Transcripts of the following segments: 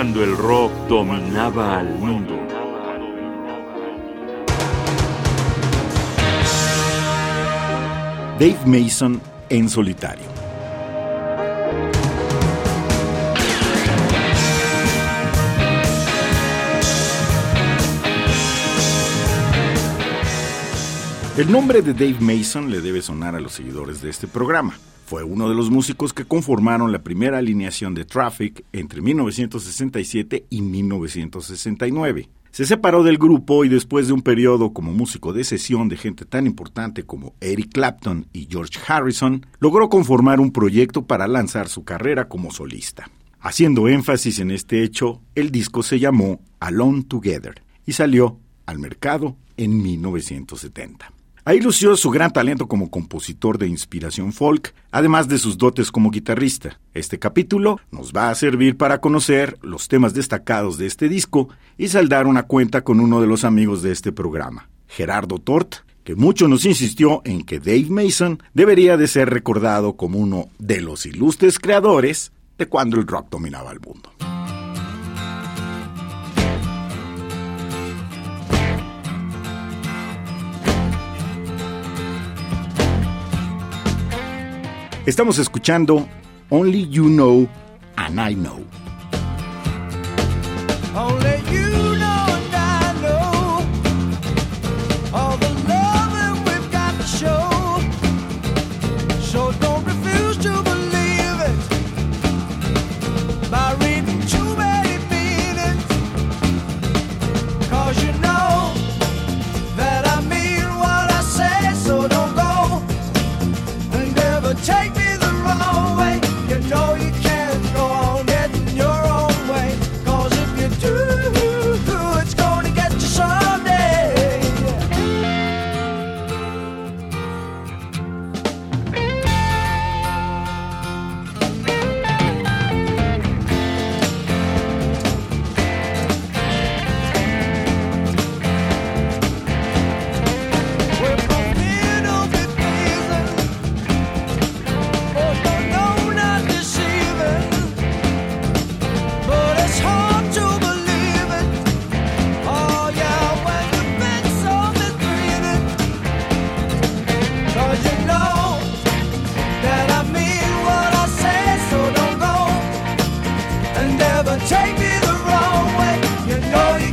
cuando el rock dominaba al mundo. Dave Mason en solitario. El nombre de Dave Mason le debe sonar a los seguidores de este programa. Fue uno de los músicos que conformaron la primera alineación de Traffic entre 1967 y 1969. Se separó del grupo y después de un periodo como músico de sesión de gente tan importante como Eric Clapton y George Harrison, logró conformar un proyecto para lanzar su carrera como solista. Haciendo énfasis en este hecho, el disco se llamó Alone Together y salió al mercado en 1970. Ahí lució su gran talento como compositor de inspiración folk, además de sus dotes como guitarrista. Este capítulo nos va a servir para conocer los temas destacados de este disco y saldar una cuenta con uno de los amigos de este programa, Gerardo Tort, que mucho nos insistió en que Dave Mason debería de ser recordado como uno de los ilustres creadores de cuando el rock dominaba el mundo. Estamos escuchando Only You Know and I Know. Never take me the wrong way, you know you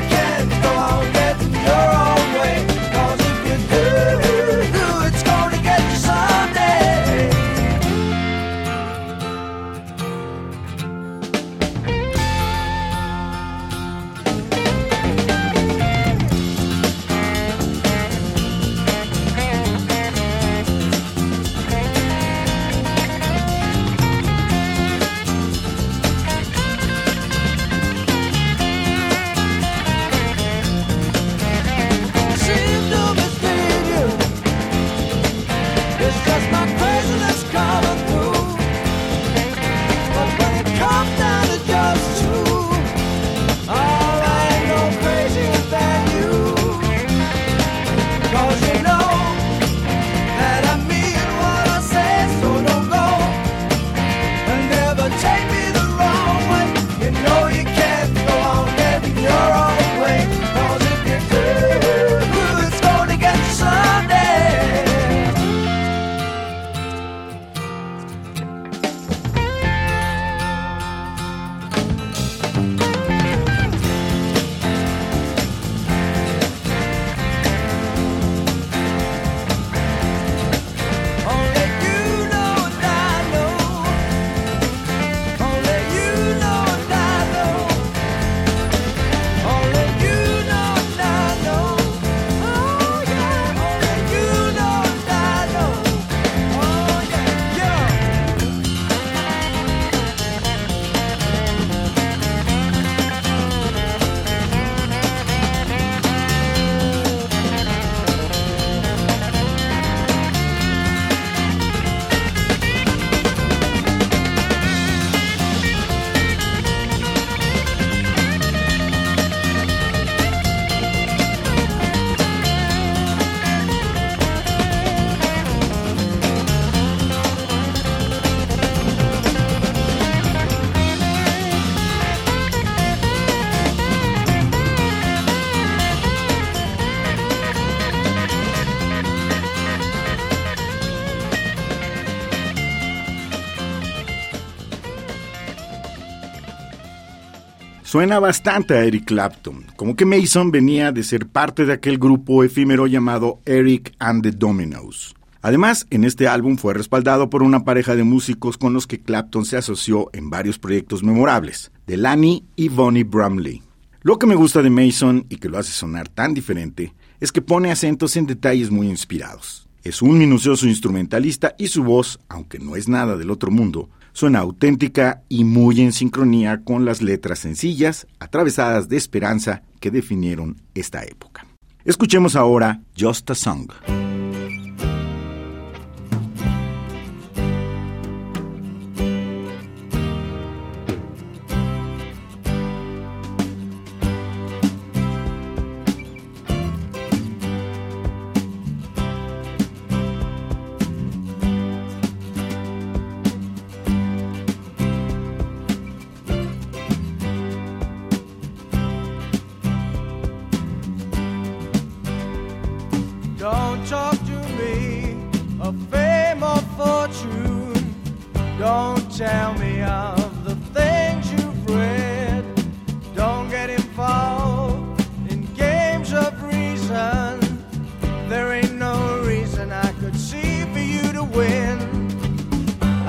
Suena bastante a Eric Clapton, como que Mason venía de ser parte de aquel grupo efímero llamado Eric and the Dominoes. Además, en este álbum fue respaldado por una pareja de músicos con los que Clapton se asoció en varios proyectos memorables, Delaney y Bonnie Bramley. Lo que me gusta de Mason y que lo hace sonar tan diferente es que pone acentos en detalles muy inspirados. Es un minucioso instrumentalista y su voz, aunque no es nada del otro mundo, suena auténtica y muy en sincronía con las letras sencillas, atravesadas de esperanza que definieron esta época. Escuchemos ahora Just a Song.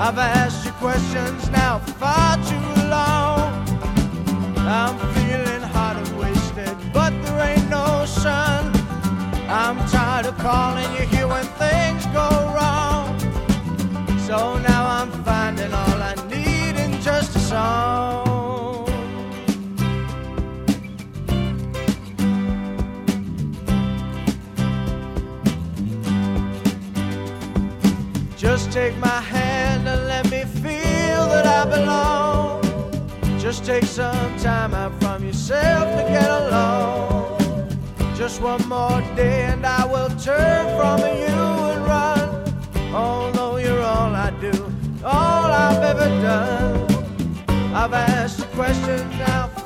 I've asked you questions now for far too long. I'm feeling hot and wasted, but there ain't no sun. I'm tired of calling you here when things go wrong. So now I'm finding all I need in just a song. Just take my hand Belong. Just take some time out from yourself to get along. Just one more day and I will turn from you and run. Although you're all I do, all I've ever done. I've asked you questions now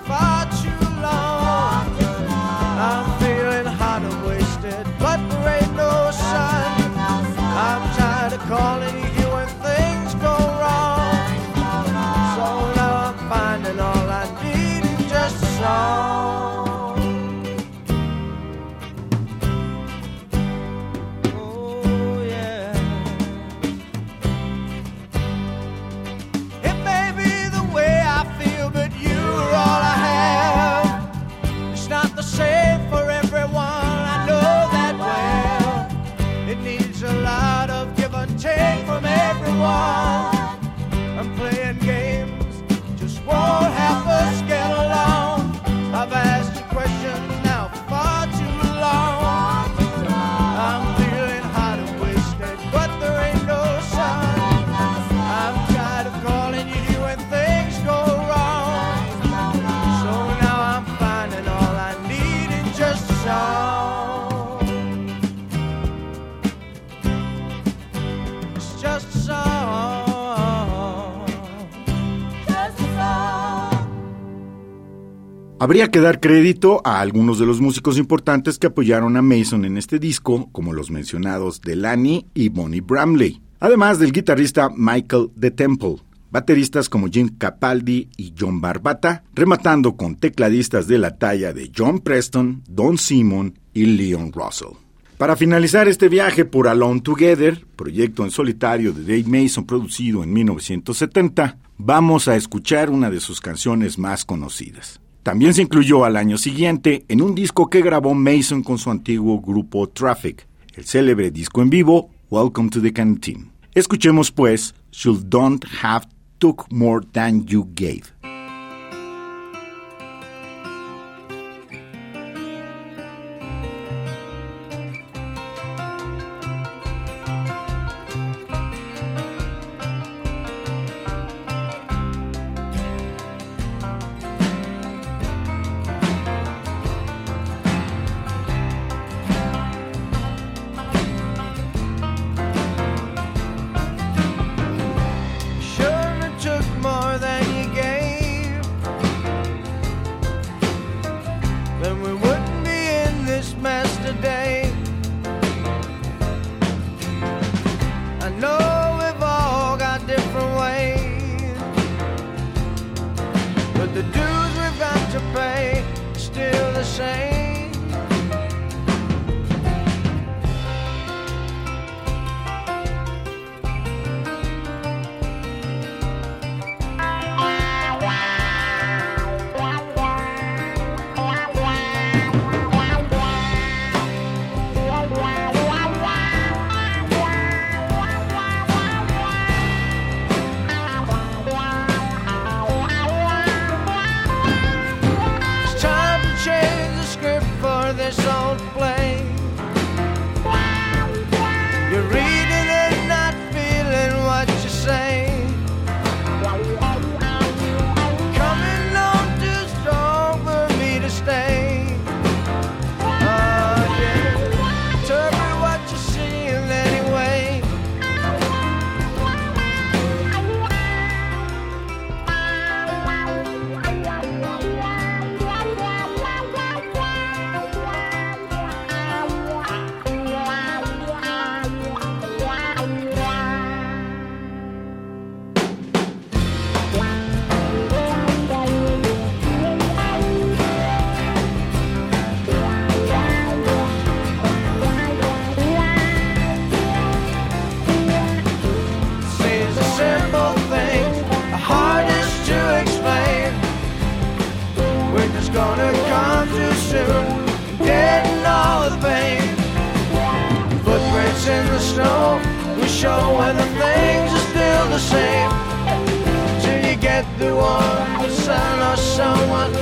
Habría que dar crédito a algunos de los músicos importantes que apoyaron a Mason en este disco, como los mencionados Delaney y Bonnie Bramley, además del guitarrista Michael De Temple, bateristas como Jim Capaldi y John Barbata, rematando con tecladistas de la talla de John Preston, Don Simon y Leon Russell. Para finalizar este viaje por Alone Together, proyecto en solitario de Dave Mason producido en 1970, vamos a escuchar una de sus canciones más conocidas. También se incluyó al año siguiente en un disco que grabó Mason con su antiguo grupo Traffic, el célebre disco en vivo Welcome to the Canteen. Escuchemos pues Should Don't Have Took More Than You Gave. same show whether things are still the same. Till you get the one, the son or someone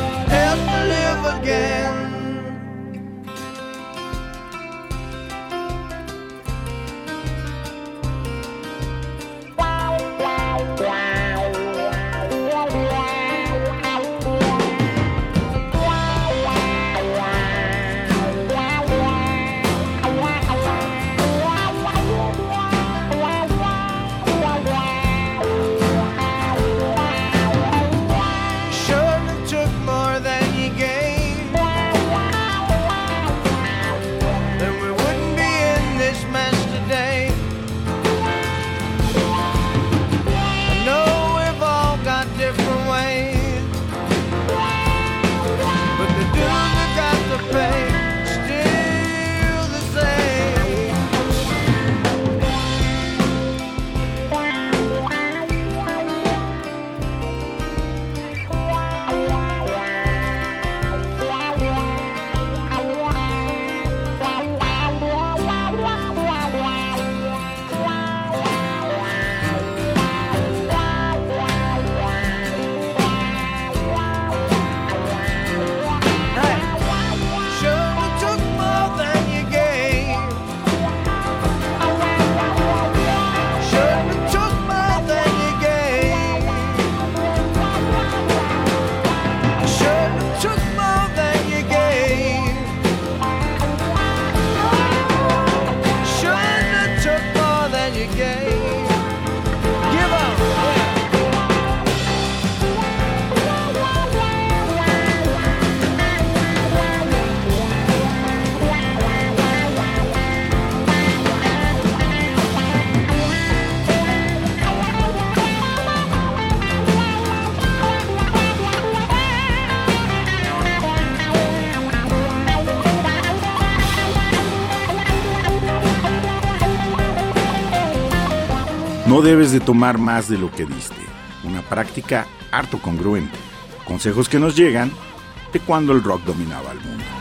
No debes de tomar más de lo que diste. Una práctica harto congruente. Consejos que nos llegan de cuando el rock dominaba el mundo.